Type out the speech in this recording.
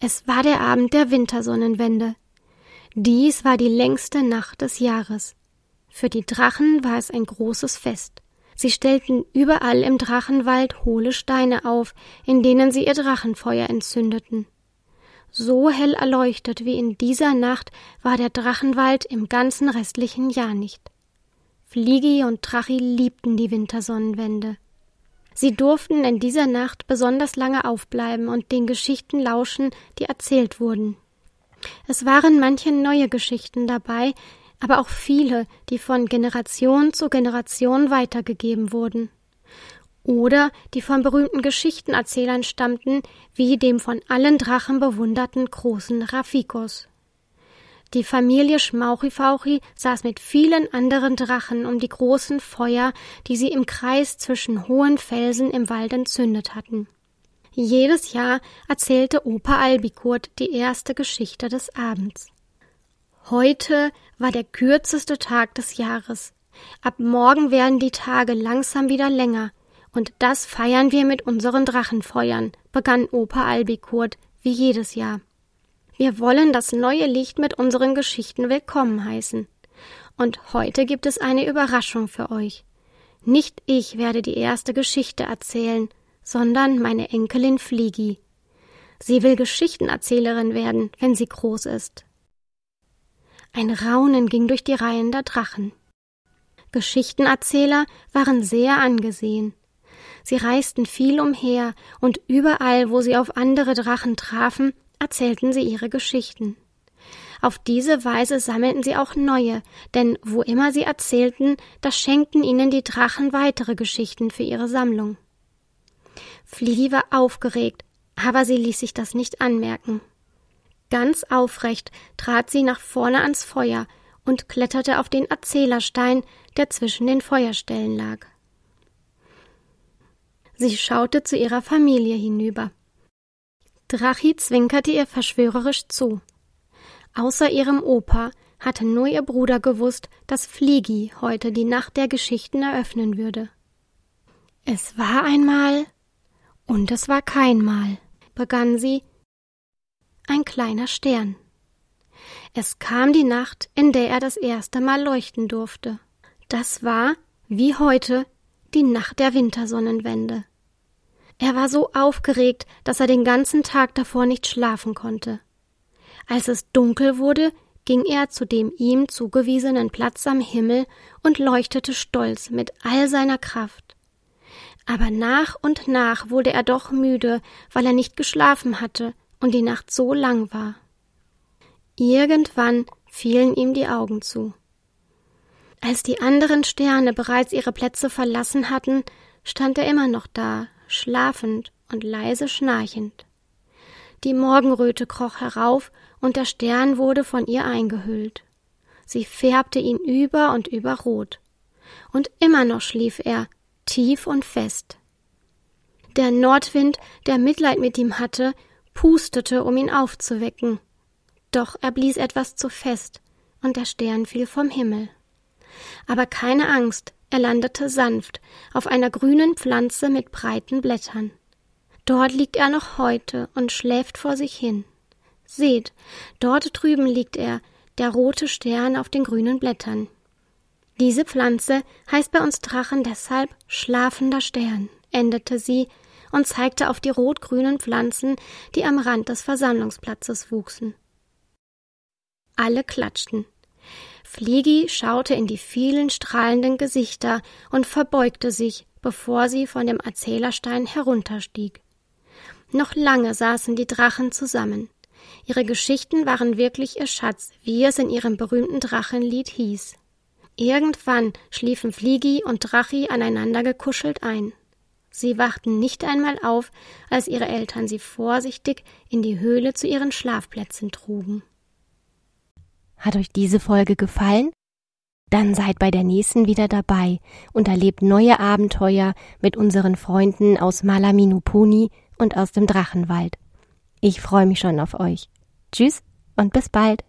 Es war der Abend der Wintersonnenwende. Dies war die längste Nacht des Jahres. Für die Drachen war es ein großes Fest. Sie stellten überall im Drachenwald hohle Steine auf, in denen sie ihr Drachenfeuer entzündeten. So hell erleuchtet wie in dieser Nacht war der Drachenwald im ganzen restlichen Jahr nicht. Fliegi und Drachi liebten die Wintersonnenwende. Sie durften in dieser Nacht besonders lange aufbleiben und den Geschichten lauschen, die erzählt wurden. Es waren manche neue Geschichten dabei, aber auch viele, die von Generation zu Generation weitergegeben wurden oder die von berühmten Geschichtenerzählern stammten, wie dem von allen Drachen bewunderten großen Rafikos. Die Familie Schmauchifauchi saß mit vielen anderen Drachen um die großen Feuer, die sie im Kreis zwischen hohen Felsen im Wald entzündet hatten. Jedes Jahr erzählte Opa Albikurt die erste Geschichte des Abends. Heute war der kürzeste Tag des Jahres. Ab morgen werden die Tage langsam wieder länger, und das feiern wir mit unseren Drachenfeuern, begann Opa Albikurt, wie jedes Jahr. Wir wollen das neue Licht mit unseren Geschichten willkommen heißen. Und heute gibt es eine Überraschung für euch. Nicht ich werde die erste Geschichte erzählen, sondern meine Enkelin Fliegi. Sie will Geschichtenerzählerin werden, wenn sie groß ist. Ein Raunen ging durch die Reihen der Drachen. Geschichtenerzähler waren sehr angesehen. Sie reisten viel umher, und überall, wo sie auf andere Drachen trafen, erzählten sie ihre Geschichten. Auf diese Weise sammelten sie auch neue, denn wo immer sie erzählten, da schenkten ihnen die Drachen weitere Geschichten für ihre Sammlung. Fliegi war aufgeregt, aber sie ließ sich das nicht anmerken. Ganz aufrecht trat sie nach vorne ans Feuer und kletterte auf den Erzählerstein, der zwischen den Feuerstellen lag. Sie schaute zu ihrer Familie hinüber. Drachi zwinkerte ihr verschwörerisch zu. Außer ihrem Opa hatte nur ihr Bruder gewusst, dass Fliegi heute die Nacht der Geschichten eröffnen würde. Es war einmal und es war keinmal, begann sie, ein kleiner Stern. Es kam die Nacht, in der er das erste Mal leuchten durfte. Das war, wie heute, die Nacht der Wintersonnenwende. Er war so aufgeregt, dass er den ganzen Tag davor nicht schlafen konnte. Als es dunkel wurde, ging er zu dem ihm zugewiesenen Platz am Himmel und leuchtete stolz mit all seiner Kraft. Aber nach und nach wurde er doch müde, weil er nicht geschlafen hatte und die Nacht so lang war. Irgendwann fielen ihm die Augen zu. Als die anderen Sterne bereits ihre Plätze verlassen hatten, stand er immer noch da, schlafend und leise schnarchend. Die Morgenröte kroch herauf, und der Stern wurde von ihr eingehüllt. Sie färbte ihn über und über rot. Und immer noch schlief er, tief und fest. Der Nordwind, der Mitleid mit ihm hatte, pustete, um ihn aufzuwecken. Doch er blies etwas zu fest, und der Stern fiel vom Himmel. Aber keine Angst, er landete sanft auf einer grünen Pflanze mit breiten Blättern. Dort liegt er noch heute und schläft vor sich hin. Seht, dort drüben liegt er, der rote Stern auf den grünen Blättern. Diese Pflanze heißt bei uns Drachen deshalb schlafender Stern, endete sie und zeigte auf die rot-grünen Pflanzen, die am Rand des Versammlungsplatzes wuchsen. Alle klatschten. Fliegi schaute in die vielen strahlenden Gesichter und verbeugte sich, bevor sie von dem Erzählerstein herunterstieg. Noch lange saßen die Drachen zusammen. Ihre Geschichten waren wirklich ihr Schatz, wie es in ihrem berühmten Drachenlied hieß. Irgendwann schliefen Fliegi und Drachi aneinander gekuschelt ein. Sie wachten nicht einmal auf, als ihre Eltern sie vorsichtig in die Höhle zu ihren Schlafplätzen trugen. Hat euch diese Folge gefallen? Dann seid bei der nächsten wieder dabei und erlebt neue Abenteuer mit unseren Freunden aus Malaminupuni und aus dem Drachenwald. Ich freue mich schon auf euch. Tschüss und bis bald.